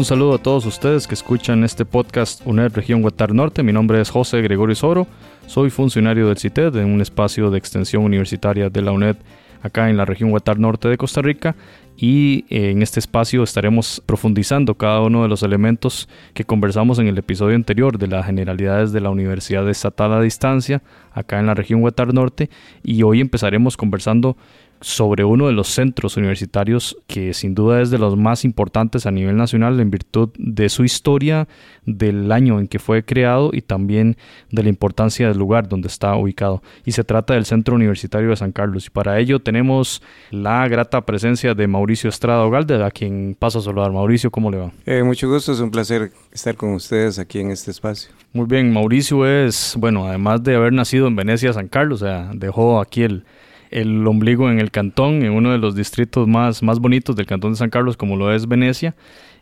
Un saludo a todos ustedes que escuchan este podcast UNED Región Huetar Norte. Mi nombre es José Gregorio Soro. Soy funcionario del CITED en un espacio de extensión universitaria de la UNED acá en la región Huetar Norte de Costa Rica y eh, en este espacio estaremos profundizando cada uno de los elementos que conversamos en el episodio anterior de las generalidades de la Universidad Estatal a Distancia acá en la región Huetar Norte y hoy empezaremos conversando sobre uno de los centros universitarios que sin duda es de los más importantes a nivel nacional en virtud de su historia, del año en que fue creado y también de la importancia del lugar donde está ubicado. Y se trata del Centro Universitario de San Carlos. Y para ello tenemos la grata presencia de Mauricio Estrada Ogalde, a quien paso a saludar. Mauricio, ¿cómo le va? Eh, mucho gusto, es un placer estar con ustedes aquí en este espacio. Muy bien, Mauricio es, bueno, además de haber nacido en Venecia, San Carlos, o sea, dejó aquí el el ombligo en el cantón, en uno de los distritos más, más bonitos del cantón de San Carlos, como lo es Venecia.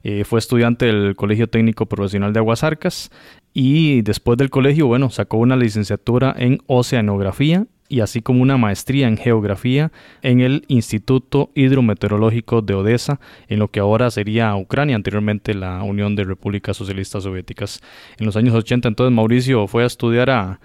Eh, fue estudiante del Colegio Técnico Profesional de Aguasarcas y después del colegio, bueno, sacó una licenciatura en Oceanografía y así como una maestría en Geografía en el Instituto Hidrometeorológico de Odessa, en lo que ahora sería Ucrania, anteriormente la Unión de Repúblicas Socialistas Soviéticas. En los años 80 entonces Mauricio fue a estudiar a,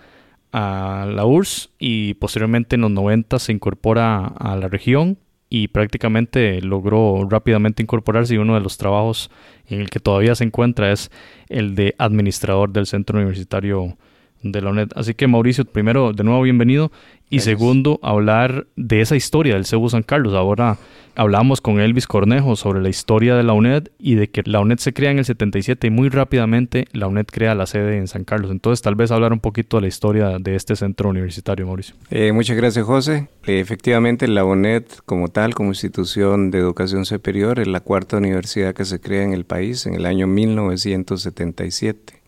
a la URSS y posteriormente en los 90 se incorpora a la región y prácticamente logró rápidamente incorporarse y uno de los trabajos en el que todavía se encuentra es el de administrador del centro universitario de la UNED. Así que Mauricio, primero, de nuevo bienvenido. Y segundo, hablar de esa historia del CEBU San Carlos. Ahora hablamos con Elvis Cornejo sobre la historia de la UNED y de que la UNED se crea en el 77 y muy rápidamente la UNED crea la sede en San Carlos. Entonces, tal vez hablar un poquito de la historia de este centro universitario, Mauricio. Eh, muchas gracias, José. Eh, efectivamente, la UNED como tal, como institución de educación superior, es la cuarta universidad que se crea en el país en el año 1977.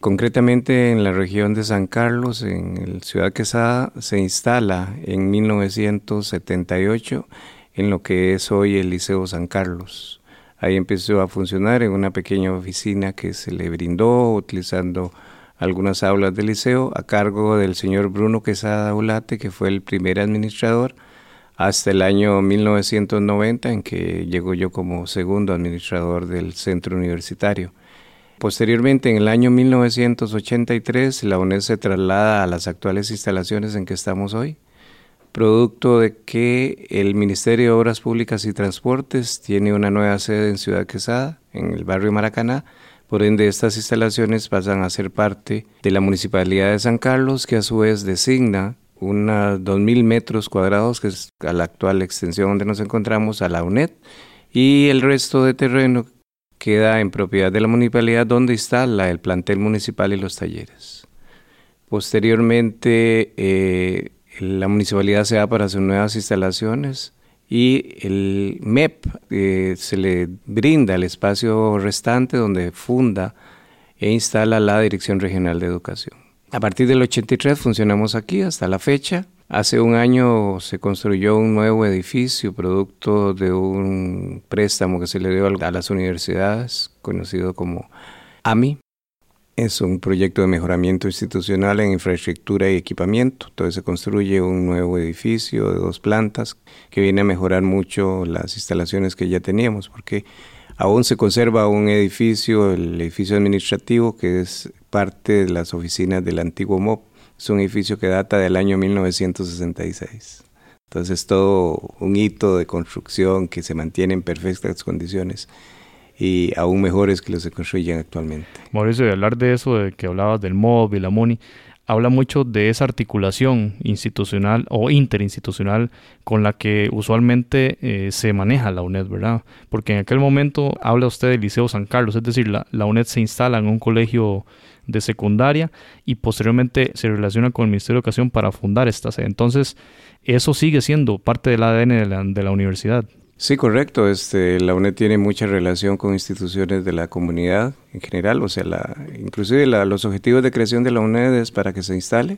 Concretamente en la región de San Carlos, en el Ciudad Quesada, se instala en 1978 en lo que es hoy el Liceo San Carlos. Ahí empezó a funcionar en una pequeña oficina que se le brindó utilizando algunas aulas del liceo a cargo del señor Bruno Quesada Ulate, que fue el primer administrador, hasta el año 1990 en que llegó yo como segundo administrador del centro universitario. Posteriormente, en el año 1983, la UNED se traslada a las actuales instalaciones en que estamos hoy, producto de que el Ministerio de Obras Públicas y Transportes tiene una nueva sede en Ciudad Quesada, en el barrio Maracaná, por ende estas instalaciones pasan a ser parte de la Municipalidad de San Carlos, que a su vez designa unos 2.000 metros cuadrados, que es la actual extensión donde nos encontramos, a la UNED, y el resto de terreno queda en propiedad de la municipalidad donde instala el plantel municipal y los talleres. Posteriormente, eh, la municipalidad se va para sus nuevas instalaciones y el MEP eh, se le brinda el espacio restante donde funda e instala la Dirección Regional de Educación. A partir del 83 funcionamos aquí hasta la fecha Hace un año se construyó un nuevo edificio producto de un préstamo que se le dio a las universidades, conocido como AMI. Es un proyecto de mejoramiento institucional en infraestructura y equipamiento. Entonces se construye un nuevo edificio de dos plantas que viene a mejorar mucho las instalaciones que ya teníamos, porque aún se conserva un edificio, el edificio administrativo, que es parte de las oficinas del antiguo MOP es un edificio que data del año 1966. Entonces todo un hito de construcción que se mantiene en perfectas condiciones y aún mejores que los que construyen actualmente. Mauricio, de hablar de eso, de que hablabas del MOB y la MONI, habla mucho de esa articulación institucional o interinstitucional con la que usualmente eh, se maneja la UNED, ¿verdad? Porque en aquel momento habla usted del Liceo San Carlos, es decir, la, la UNED se instala en un colegio de secundaria y posteriormente se relaciona con el Ministerio de Educación para fundar esta sede. Entonces, eso sigue siendo parte del ADN de la, universidad. Sí, correcto. Este, la UNED tiene mucha relación con instituciones de la comunidad en general, o sea, la, inclusive los objetivos de creación de la UNED es para que se instale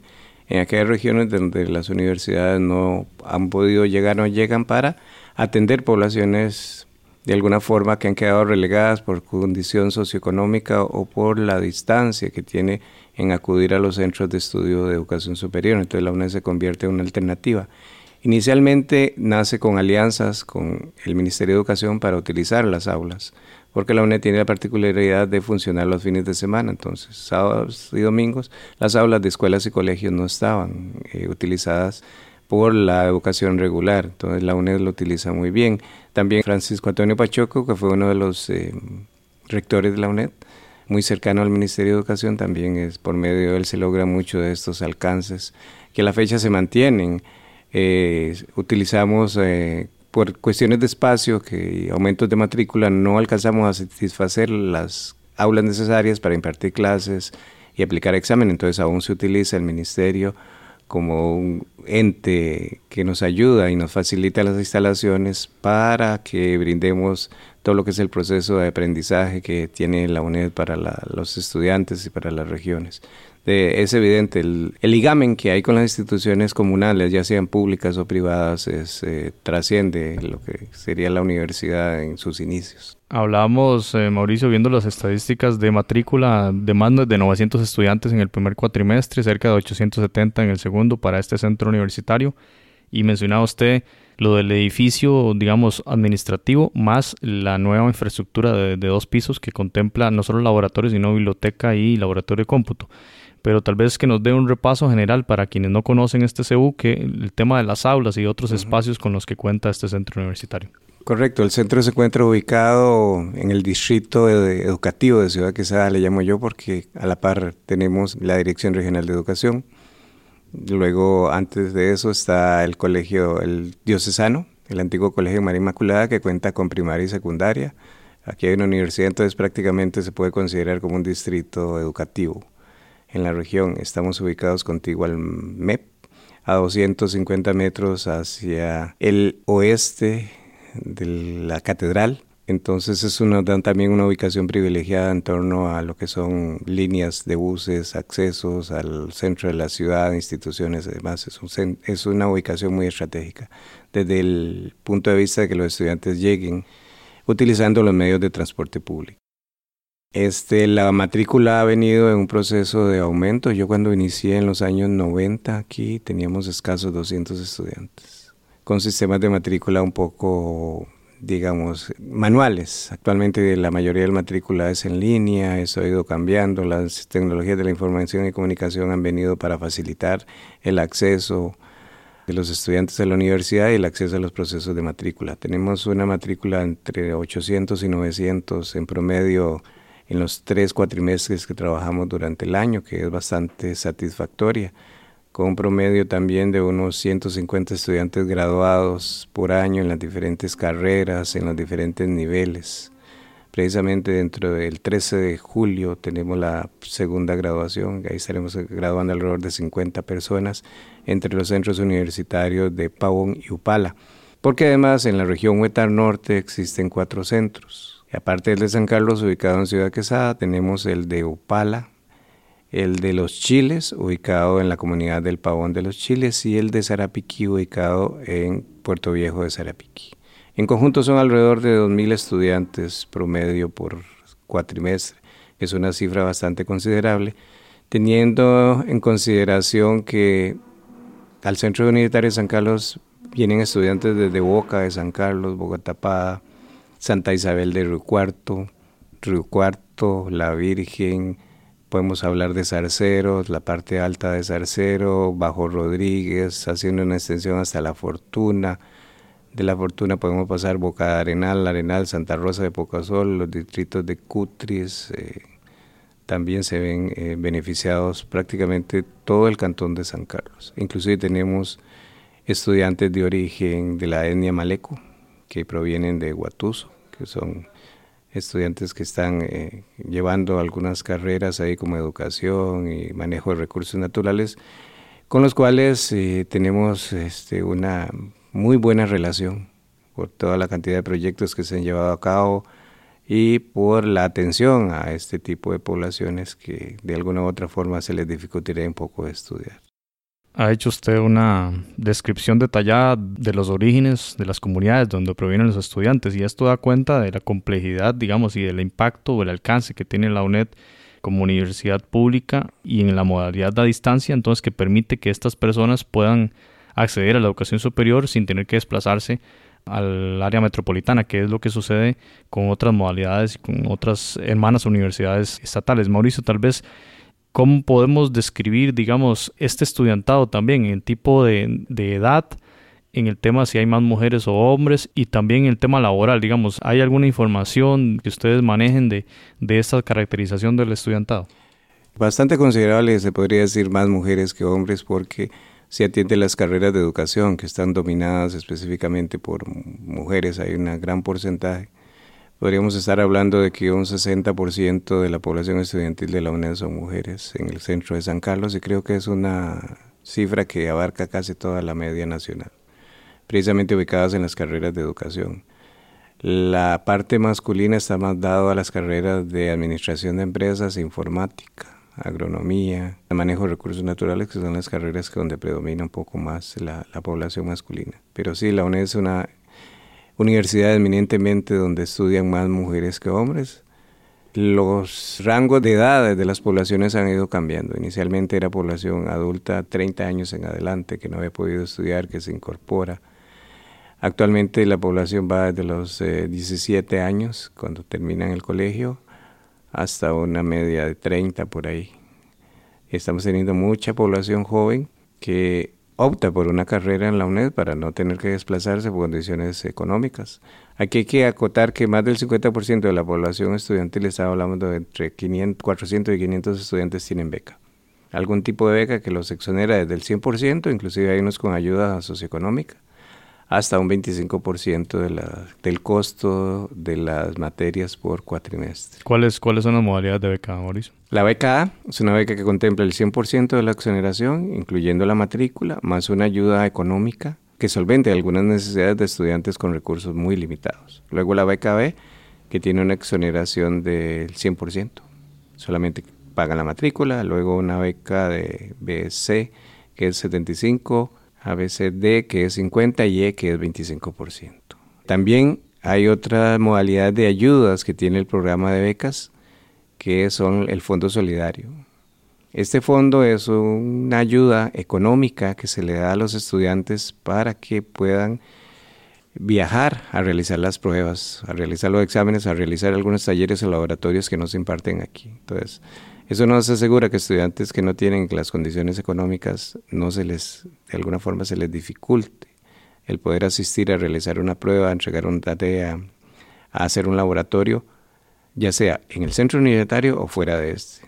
en aquellas regiones donde las universidades no han podido llegar, no llegan para atender poblaciones de alguna forma que han quedado relegadas por condición socioeconómica o por la distancia que tiene en acudir a los centros de estudio de educación superior. Entonces la UNED se convierte en una alternativa. Inicialmente nace con alianzas con el Ministerio de Educación para utilizar las aulas, porque la UNED tiene la particularidad de funcionar los fines de semana, entonces sábados y domingos las aulas de escuelas y colegios no estaban eh, utilizadas por la educación regular, entonces la UNED lo utiliza muy bien. También Francisco Antonio Pachoco, que fue uno de los eh, rectores de la UNED, muy cercano al Ministerio de Educación, también es por medio de él se logra mucho de estos alcances que a la fecha se mantienen eh, utilizamos eh, por cuestiones de espacio que aumentos de matrícula no alcanzamos a satisfacer las aulas necesarias para impartir clases y aplicar examen, entonces aún se utiliza el ministerio como un ente que nos ayuda y nos facilita las instalaciones para que brindemos todo lo que es el proceso de aprendizaje que tiene la UNED para los estudiantes y para las regiones es evidente, el, ligamen que hay con las instituciones comunales, ya sean públicas o privadas, es, eh, trasciende lo que sería la universidad en sus inicios. Hablábamos, eh, Mauricio, viendo las estadísticas de matrícula de más de 900 estudiantes en el primer cuatrimestre, cerca de 870 en el segundo para este centro universitario. Y mencionaba usted lo del edificio, digamos, administrativo, más la nueva infraestructura de, de dos pisos que contempla no solo laboratorios, sino biblioteca y laboratorio de cómputo pero tal vez que nos dé un repaso general para quienes no conocen este CEU, que el tema de las aulas y otros espacios con los que cuenta este centro universitario. Correcto, el centro se encuentra ubicado en el distrito educativo de Ciudad Quesada, le llamo yo, porque a la par tenemos la Dirección Regional de Educación. Luego, antes de eso, está el colegio, el diocesano, el antiguo colegio María Inmaculada, que cuenta con primaria y secundaria. Aquí hay una universidad, entonces prácticamente se puede considerar como un distrito educativo en la región. Estamos ubicados contigo al MEP, a 250 metros hacia el oeste de la catedral. Entonces es una, también una ubicación privilegiada en torno a lo que son líneas de buses, accesos al centro de la ciudad, instituciones, además es, es una ubicación muy estratégica desde el punto de vista de que los estudiantes lleguen utilizando los medios de transporte público. Este, la matrícula ha venido en un proceso de aumento. Yo cuando inicié en los años 90 aquí teníamos escasos 200 estudiantes, con sistemas de matrícula un poco, digamos, manuales. Actualmente la mayoría de la matrícula es en línea, eso ha ido cambiando. Las tecnologías de la información y comunicación han venido para facilitar el acceso de los estudiantes a la universidad y el acceso a los procesos de matrícula. Tenemos una matrícula entre 800 y 900 en promedio en los tres cuatrimestres que trabajamos durante el año, que es bastante satisfactoria, con un promedio también de unos 150 estudiantes graduados por año en las diferentes carreras, en los diferentes niveles. Precisamente dentro del 13 de julio tenemos la segunda graduación, ahí estaremos graduando alrededor de 50 personas entre los centros universitarios de Pavón y Upala, porque además en la región Huetar Norte existen cuatro centros, aparte del de San Carlos, ubicado en Ciudad Quesada, tenemos el de Upala, el de Los Chiles, ubicado en la comunidad del Pavón de los Chiles, y el de Sarapiquí, ubicado en Puerto Viejo de Sarapiquí. En conjunto son alrededor de 2.000 estudiantes promedio por cuatrimestre, es una cifra bastante considerable, teniendo en consideración que al Centro Universitario de San Carlos vienen estudiantes desde Boca de San Carlos, Bogotá, Santa Isabel de Río Cuarto, Río Cuarto, La Virgen, podemos hablar de Zarceros, la parte alta de Zarcero, Bajo Rodríguez, haciendo una extensión hasta La Fortuna. De La Fortuna podemos pasar Boca de Arenal, Arenal, Santa Rosa de Pocasol, los distritos de Cutris, eh, también se ven eh, beneficiados prácticamente todo el cantón de San Carlos. Inclusive tenemos estudiantes de origen de la etnia Maleco, que provienen de Guatuso, son estudiantes que están eh, llevando algunas carreras ahí como educación y manejo de recursos naturales, con los cuales eh, tenemos este, una muy buena relación por toda la cantidad de proyectos que se han llevado a cabo y por la atención a este tipo de poblaciones que de alguna u otra forma se les dificultaría un poco estudiar ha hecho usted una descripción detallada de los orígenes de las comunidades donde provienen los estudiantes y esto da cuenta de la complejidad, digamos, y del impacto o el alcance que tiene la UNED como universidad pública y en la modalidad de distancia, entonces que permite que estas personas puedan acceder a la educación superior sin tener que desplazarse al área metropolitana, que es lo que sucede con otras modalidades y con otras hermanas universidades estatales. Mauricio, tal vez, ¿cómo podemos describir, digamos, este estudiantado también en tipo de, edad? en el tema si hay más mujeres o hombres y también el tema laboral, digamos, ¿hay alguna información que ustedes manejen de, de esta caracterización del estudiantado? Bastante considerable, se podría decir más mujeres que hombres porque se atiende las carreras de educación que están dominadas específicamente por mujeres, hay un gran porcentaje. Podríamos estar hablando de que un 60% de la población estudiantil de la UNED son mujeres en el centro de San Carlos y creo que es una cifra que abarca casi toda la media nacional, precisamente ubicadas en las carreras de educación. La parte masculina está más dada a las carreras de administración de empresas informática agronomía, manejo de recursos naturales, que son las carreras donde predomina un poco más la, población masculina. Pero sí, la UNED es una universidad eminentemente donde estudian más mujeres que hombres. Los rangos de edad de las poblaciones han ido cambiando. Inicialmente era población adulta 30 años en adelante que no había podido estudiar, que se incorpora. Actualmente la población va desde los 17 eh, años, cuando terminan el colegio, hasta una media de 30 por ahí. Estamos teniendo mucha población joven que opta por una carrera en la UNED para no tener que desplazarse por condiciones económicas. Aquí hay que acotar que más del 50% de la población estudiantil, estaba hablando de entre 500, 400 y 500 estudiantes tienen beca. Algún tipo de beca que los exonera desde el 100%, inclusive hay unos con ayuda socioeconómica hasta un 25% de la, del costo de las materias por cuatrimestre. ¿Cuáles, ¿Cuáles son las modalidades de beca, Mauricio? La beca A es una beca que contempla el 100% de la exoneración, incluyendo la matrícula, más una ayuda económica que solvente algunas necesidades de estudiantes con recursos muy limitados. Luego la beca B, que tiene una exoneración del 100%, solamente pagan la matrícula. Luego una beca de BC, que es 75 ABCD que es 50 y E que es 25%. También hay otra modalidad de ayudas que tiene el programa de becas que son el Fondo Solidario. Este fondo es una ayuda económica que se le da a los estudiantes para que puedan viajar a realizar las pruebas, a realizar los exámenes, a realizar algunos talleres o laboratorios que no se imparten aquí. Entonces, eso nos asegura que estudiantes que no tienen las condiciones económicas no se les, de alguna forma se les dificulte el poder asistir a realizar una prueba, a entregar una tarea, a hacer un laboratorio, ya sea en el centro universitario o fuera de este.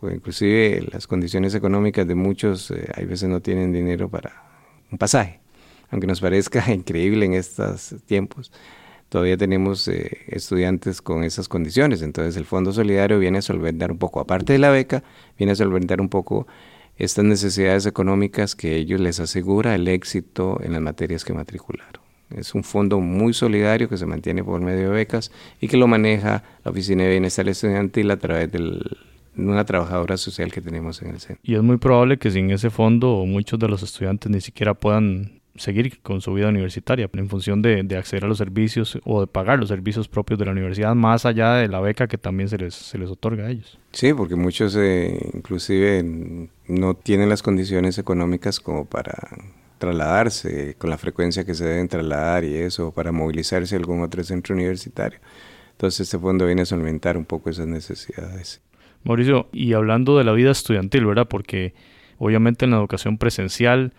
O inclusive las condiciones económicas de muchos eh, hay veces no tienen dinero para un pasaje, aunque nos parezca increíble en estos tiempos todavía tenemos eh, estudiantes con esas condiciones. Entonces el Fondo Solidario viene a solventar un poco, aparte de la beca, viene a solventar un poco estas necesidades económicas que ellos les asegura el éxito en las materias que matricularon. Es un fondo muy solidario que se mantiene por medio de becas y que lo maneja la Oficina de Bienestar Estudiantil a través de una trabajadora social que tenemos en el centro. Y es muy probable que sin ese fondo muchos de los estudiantes ni siquiera puedan seguir con su vida universitaria en función de, acceder a los servicios o de pagar los servicios propios de la universidad más allá de la beca que también se les, se les otorga a ellos. Sí, porque muchos eh, inclusive no tienen las condiciones económicas como para trasladarse con la frecuencia que se deben trasladar y eso, para movilizarse a algún otro centro universitario. Entonces este fondo viene a solventar un poco esas necesidades. Mauricio, y hablando de la vida estudiantil, ¿verdad? Porque obviamente en la educación presencial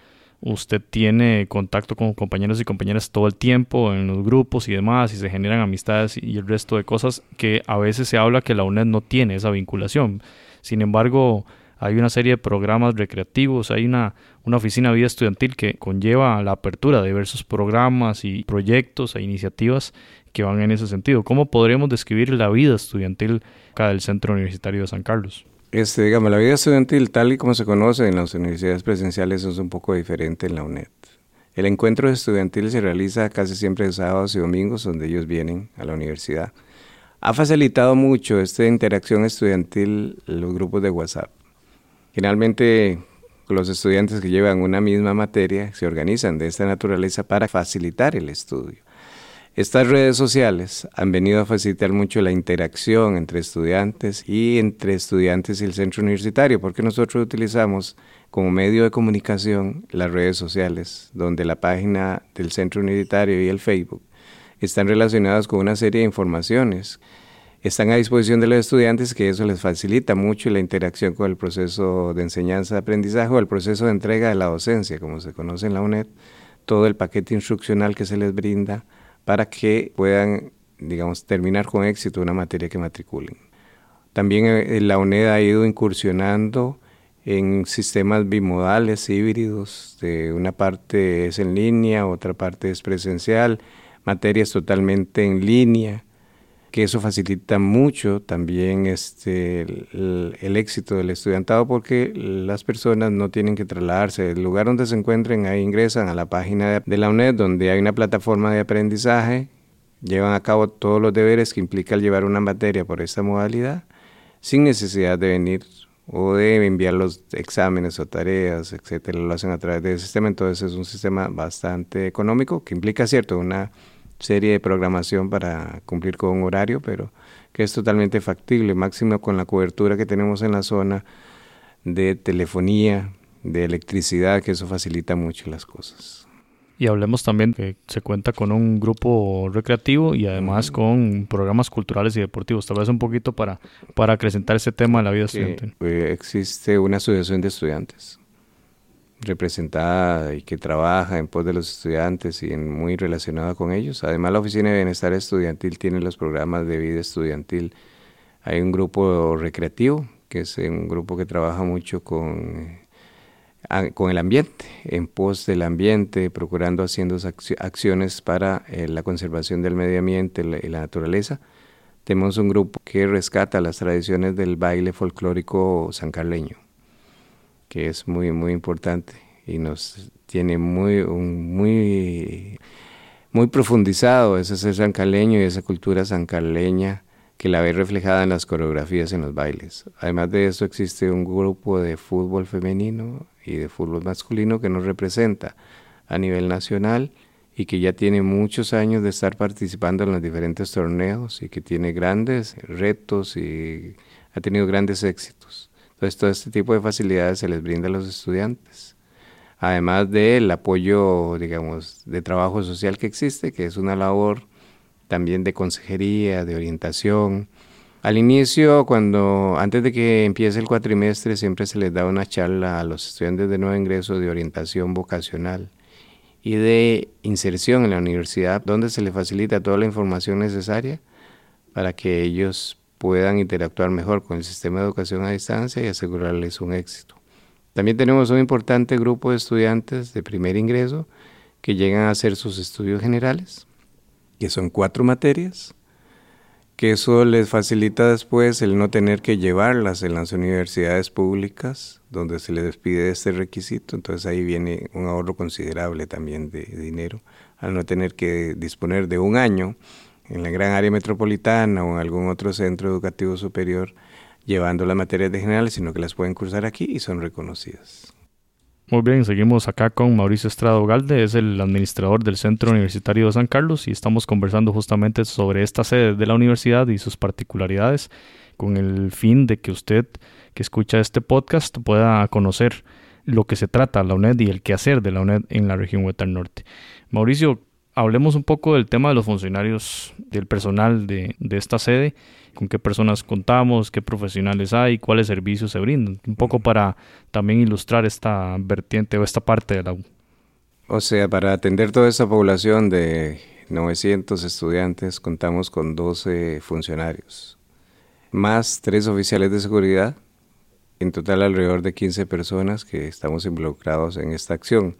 usted tiene contacto con compañeros y compañeras todo el tiempo en los grupos y demás y se generan amistades y el resto de cosas que a veces se habla que la UNED no tiene esa vinculación. Sin embargo, hay una serie de programas recreativos, hay una, una oficina de vida estudiantil que conlleva la apertura de diversos programas y proyectos e iniciativas que van en ese sentido. ¿Cómo podríamos describir la vida estudiantil acá del Centro Universitario de San Carlos? Este, digamos, la vida estudiantil, tal y como se conoce en las universidades presenciales, es un poco diferente en la UNED. El encuentro estudiantil se realiza casi siempre sábados y domingos, donde ellos vienen a la universidad. Ha facilitado mucho esta interacción estudiantil los grupos de WhatsApp. Generalmente los estudiantes que llevan una misma materia se organizan de esta naturaleza para facilitar el estudio. Estas redes sociales han venido a facilitar mucho la interacción entre estudiantes y entre estudiantes y el centro universitario, porque nosotros utilizamos como medio de comunicación las redes sociales, donde la página del centro universitario y el Facebook están relacionados con una serie de informaciones. Están a disposición de los estudiantes que eso les facilita mucho la interacción con el proceso de enseñanza-aprendizaje o el proceso de entrega de la docencia, como se conoce en la UNED, todo el paquete instruccional que se les brinda para que puedan, digamos, terminar con éxito una materia que matriculen. También eh, la UNED ha ido incursionando en sistemas bimodales, híbridos, de una parte es en línea, otra parte es presencial, materias totalmente en línea, que eso facilita mucho también este, el, éxito del estudiantado porque las personas no tienen que trasladarse. El lugar donde se encuentren, ahí ingresan a la página de la UNED donde hay una plataforma de aprendizaje, llevan a cabo todos los deberes que implica llevar una materia por esta modalidad sin necesidad de venir o de enviar los exámenes o tareas, etcétera, lo hacen a través del sistema. Entonces es un sistema bastante económico que implica, cierto, una serie de programación para cumplir con un horario, pero que es totalmente factible, máximo con la cobertura que tenemos en la zona de telefonía, de electricidad, que eso facilita mucho las cosas. Y hablemos también que se cuenta con un grupo recreativo y además con programas culturales y deportivos. Tal vez un poquito para, para acrecentar ese tema de la vida estudiantil. Pues, existe una asociación de estudiantes representada y que trabaja en pos de los estudiantes y en, muy relacionada con ellos. Además, la Oficina de Bienestar Estudiantil tiene los programas de vida estudiantil. Hay un grupo recreativo, que es un grupo que trabaja mucho con, con el ambiente, en pos del ambiente, procurando haciendo acciones para eh, la conservación del medio ambiente y la naturaleza. Tenemos un grupo que rescata las tradiciones del baile folclórico sancarleño que es muy, muy importante y nos tiene muy, muy, muy profundizado ese ser sancaleño y esa cultura sancaleña que la ve reflejada en las coreografías en los bailes. Además de eso existe un grupo de fútbol femenino y de fútbol masculino que nos representa a nivel nacional y que ya tiene muchos años de estar participando en los diferentes torneos y que tiene grandes retos y ha tenido grandes éxitos. Entonces, todo este tipo de facilidades se les brinda a los estudiantes. Además del apoyo, digamos, de trabajo social que existe, que es una labor también de consejería, de orientación. Al inicio, cuando antes de que empiece el cuatrimestre, siempre se les da una charla a los estudiantes de nuevo ingreso de orientación vocacional y de inserción en la universidad, donde se les facilita toda la información necesaria para que ellos puedan interactuar mejor con el sistema de educación a distancia y asegurarles un éxito. También tenemos un importante grupo de estudiantes de primer ingreso que llegan a hacer sus estudios generales, que son cuatro materias, que eso les facilita después el no tener que llevarlas en las universidades públicas, donde se les pide este requisito. Entonces ahí viene un ahorro considerable también de dinero, al no tener que disponer de un año en la gran área metropolitana o en algún otro centro educativo superior llevando las materias de general, sino que las pueden cursar aquí y son reconocidas. Muy bien, seguimos acá con Mauricio Estrado Galde, es el administrador del Centro Universitario de San Carlos y estamos conversando justamente sobre esta sede de la universidad y sus particularidades con el fin de que usted que escucha este podcast pueda conocer lo que se trata la UNED y el quehacer de la UNED en la región Huetar Norte. Mauricio, hablemos un poco del tema de los funcionarios, del personal de, esta sede, con qué personas contamos, qué profesionales hay, cuáles servicios se brindan, un poco para también ilustrar esta vertiente o esta parte de la U. O sea, para atender toda esta población de 900 estudiantes contamos con 12 funcionarios, más tres oficiales de seguridad, en total alrededor de 15 personas que estamos involucrados en esta acción.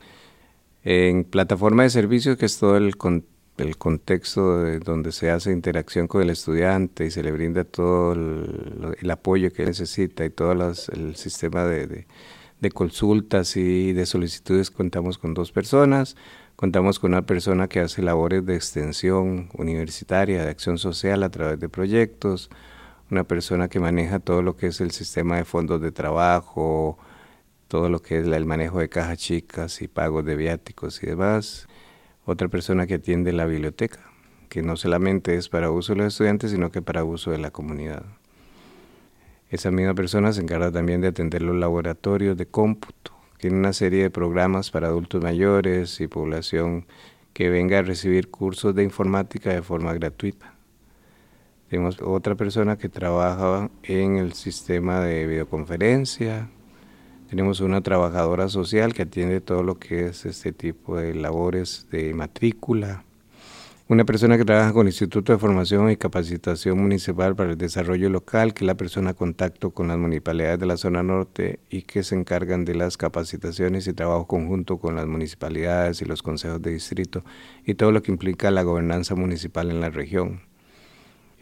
En plataforma de servicios, que es todo el, el contexto de donde se hace interacción con el estudiante y se le brinda todo el, apoyo que necesita y todo el sistema de, de, consultas y de solicitudes, contamos con dos personas. Contamos con una persona que hace labores de extensión universitaria, de acción social a través de proyectos, una persona que maneja todo lo que es el sistema de fondos de trabajo, todo lo que es el manejo de cajas chicas y pagos de viáticos y demás. Otra persona que atiende la biblioteca, que no solamente es para uso de los estudiantes, sino que para uso de la comunidad. Esa misma persona se encarga también de atender los laboratorios de cómputo. Tiene una serie de programas para adultos mayores y población que venga a recibir cursos de informática de forma gratuita. Tenemos otra persona que trabaja en el sistema de videoconferencia. Tenemos una trabajadora social que atiende todo lo que es este tipo de labores de matrícula una persona que trabaja con el Instituto de Formación y Capacitación Municipal para el Desarrollo Local, que es la persona contacto con las municipalidades de la zona norte y que se encargan de las capacitaciones y trabajo conjunto con las municipalidades y los consejos de distrito y todo lo que implica la gobernanza municipal en la región.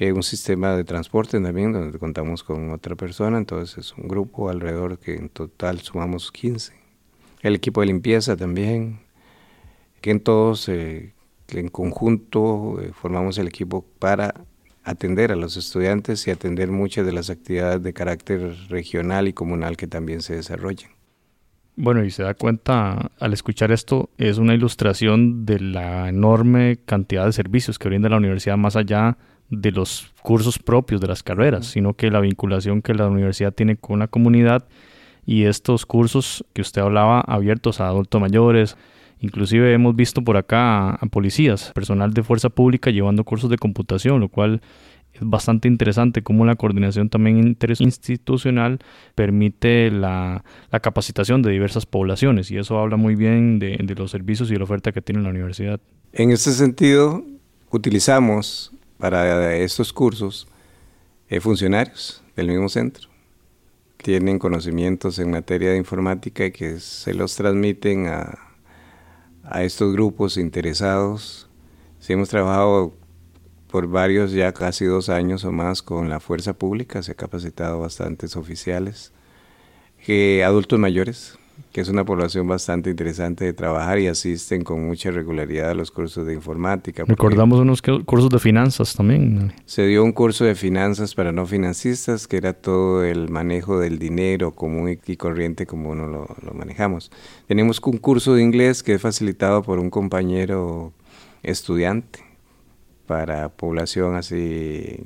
Hay un sistema de transporte también donde contamos con otra persona, entonces es un grupo alrededor que en total sumamos 15. El equipo de limpieza también, que en todos... Eh, en conjunto eh, formamos el equipo para atender a los estudiantes y atender muchas de las actividades de carácter regional y comunal que también se desarrollan. Bueno, y se da cuenta al escuchar esto, es una ilustración de la enorme cantidad de servicios que brinda la universidad más allá de los cursos propios de las carreras, sino que la vinculación que la universidad tiene con la comunidad y estos cursos que usted hablaba abiertos a adultos mayores, Inclusive hemos visto por acá a, policías, personal de fuerza pública llevando cursos de computación, lo cual es bastante interesante cómo la coordinación también interinstitucional permite la, capacitación de diversas poblaciones y eso habla muy bien de, los servicios y la oferta que tiene la universidad. En ese sentido, utilizamos para estos cursos eh, funcionarios del mismo centro. Tienen conocimientos en materia de informática y que se los transmiten a, a estos grupos interesados. Sí, hemos trabajado por varios, ya casi dos años o más con la fuerza pública, se ha capacitado bastantes oficiales, que adultos mayores, que es una población bastante interesante de trabajar y asisten con mucha regularidad a los cursos de informática. Recordamos unos cursos de finanzas también. Se dio un curso de finanzas para no financistas, que era todo el manejo del dinero común y corriente como uno lo, lo manejamos. Tenemos un curso de inglés que es facilitado por un compañero estudiante para población así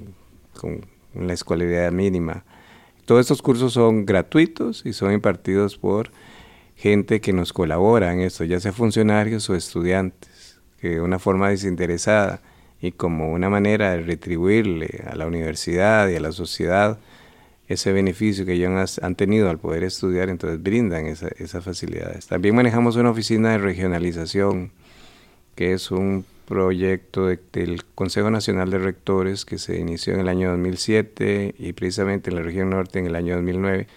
con la escolaridad mínima. Todos estos cursos son gratuitos y son impartidos por gente que nos colabora en esto, ya sea funcionarios o estudiantes, que de una forma desinteresada y como una manera de retribuirle a la universidad y a la sociedad ese beneficio que ellos han tenido al poder estudiar, entonces brindan esas facilidades. También manejamos una oficina de regionalización, que es un proyecto del Consejo Nacional de Rectores que se inició en el año 2007 y precisamente en la región norte en el año 2009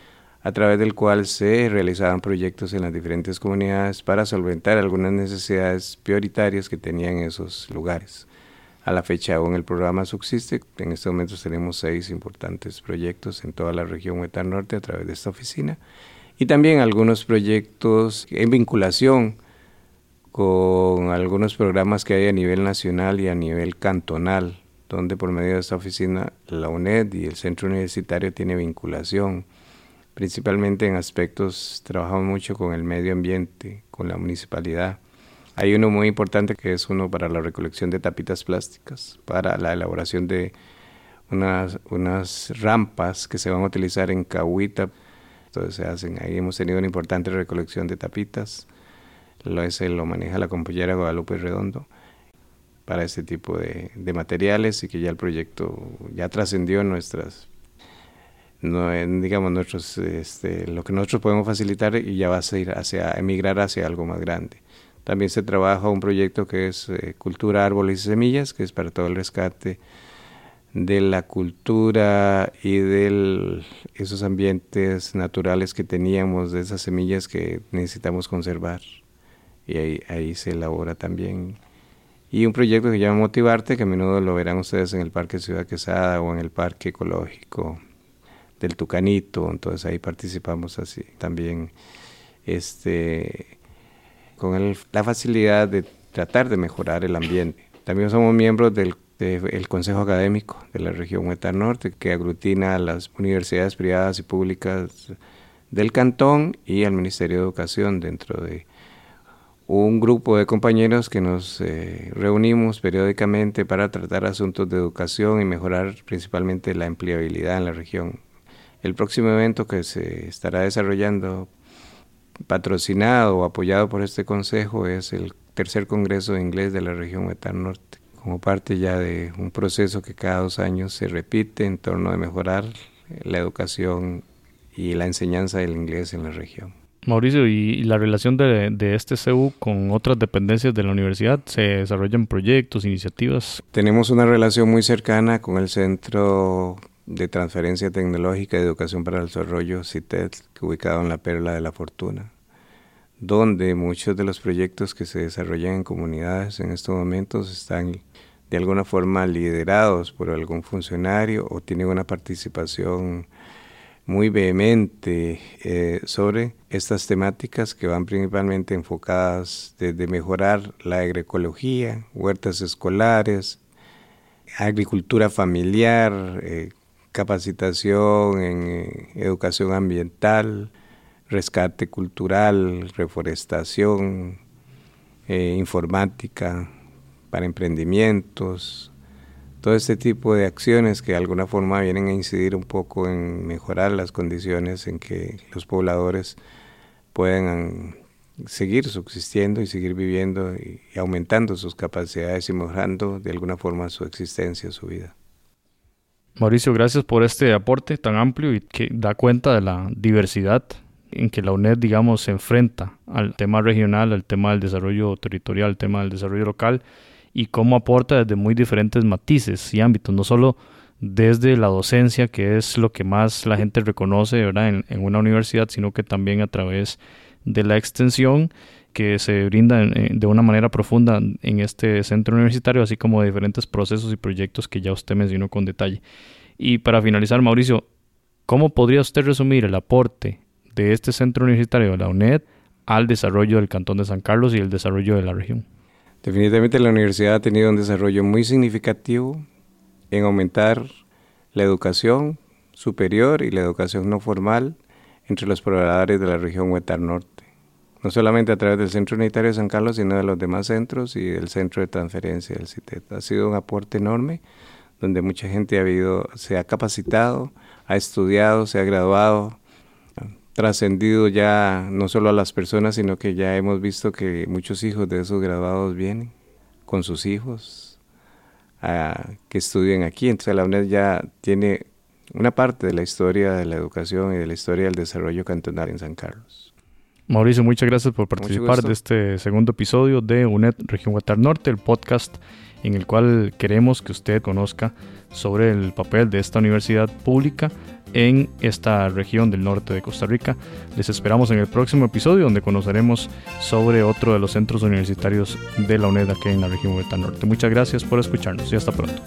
a través del cual se realizaban proyectos en las diferentes comunidades para solventar algunas necesidades prioritarias que tenían esos lugares. A la fecha aún el programa subsiste, en estos momentos tenemos seis importantes proyectos en toda la región Huetar Norte a través de esta oficina y también algunos proyectos en vinculación con algunos programas que hay a nivel nacional y a nivel cantonal, donde por medio de esta oficina la UNED y el Centro Universitario tiene vinculación principalmente en aspectos, trabajamos mucho con el medio ambiente, con la municipalidad. Hay uno muy importante que es uno para la recolección de tapitas plásticas, para la elaboración de unas, unas rampas que se van a utilizar en Cahuita. Entonces se hacen, ahí hemos tenido una importante recolección de tapitas. Lo, ese lo maneja la compañera Guadalupe Redondo para este tipo de, de materiales y que ya el proyecto ya trascendió nuestras no, digamos, nosotros, este, lo que nosotros podemos facilitar y ya va a ir hacia, emigrar hacia algo más grande. También se trabaja un proyecto que es eh, Cultura, Árboles y Semillas, que es para todo el rescate de la cultura y de esos ambientes naturales que teníamos, de esas semillas que necesitamos conservar. Y ahí, ahí se elabora también. Y un proyecto que se llama Motivarte, que a menudo lo verán ustedes en el Parque Ciudad Quesada o en el Parque Ecológico del Tucanito, entonces ahí participamos así también este, con la facilidad de tratar de mejorar el ambiente. También somos miembros del Consejo Académico de la región Huetar Norte, que aglutina a las universidades privadas y públicas del cantón y al Ministerio de Educación dentro de un grupo de compañeros que nos eh, reunimos periódicamente para tratar asuntos de educación y mejorar principalmente la empleabilidad en la región. El próximo evento que se estará desarrollando, patrocinado o apoyado por este consejo, es el tercer Congreso de Inglés de la región Huetar Norte, como parte ya de un proceso que cada dos años se repite en torno a mejorar la educación y la enseñanza del inglés en la región. Mauricio, ¿y la relación de, este CEU con otras dependencias de la universidad? ¿Se desarrollan proyectos, iniciativas? Tenemos una relación muy cercana con el Centro de Transferencia Tecnológica y Educación para el Desarrollo, CITED, ubicado en la Perla de la Fortuna, donde muchos de los proyectos que se desarrollan en comunidades en estos momentos están de alguna forma liderados por algún funcionario o tienen una participación muy vehemente eh, sobre estas temáticas que van principalmente enfocadas desde mejorar la agroecología, huertas escolares, agricultura familiar, eh, capacitación en eh, educación ambiental, rescate cultural, reforestación, informática para emprendimientos, todo este tipo de acciones que de alguna forma vienen a incidir un poco en mejorar las condiciones en que los pobladores puedan seguir subsistiendo y seguir viviendo y, aumentando sus capacidades y mejorando de alguna forma su existencia, su vida. Mauricio, gracias por este aporte tan amplio y que da cuenta de la diversidad en que la UNED, digamos, se enfrenta al tema regional, al tema del desarrollo territorial, al tema del desarrollo local y cómo aporta desde muy diferentes matices y ámbitos, no solo desde la docencia, que es lo que más la gente reconoce ¿verdad? En, una universidad, sino que también a través de la extensión que se brinda de una manera profunda en este centro universitario, así como de diferentes procesos y proyectos que ya usted mencionó con detalle. Y para finalizar, Mauricio, ¿cómo podría usted resumir el aporte de este centro universitario de la UNED al desarrollo del Cantón de San Carlos y el desarrollo de la región? Definitivamente la universidad ha tenido un desarrollo muy significativo en aumentar la educación superior y la educación no formal entre los pobladores de la región Huetar Norte. No solamente a través del Centro Unitario de San Carlos, sino de los demás centros y del Centro de Transferencia del CITET. Ha sido un aporte enorme donde mucha gente ha habido, se ha capacitado, ha estudiado, se ha graduado, trascendido ya no solo a las personas, sino que ya hemos visto que muchos hijos de esos graduados vienen con sus hijos a que estudien aquí. Entonces la UNED ya tiene una parte de la historia de la educación y de la historia del desarrollo cantonal en San Carlos. Mauricio, muchas gracias por participar de este segundo episodio de UNED Región Guatar Norte, el podcast en el cual queremos que usted conozca sobre el papel de esta universidad pública en esta región del norte de Costa Rica. Les esperamos en el próximo episodio donde conoceremos sobre otro de los centros universitarios de la UNED aquí en la región del Norte. Muchas gracias por escucharnos y hasta pronto.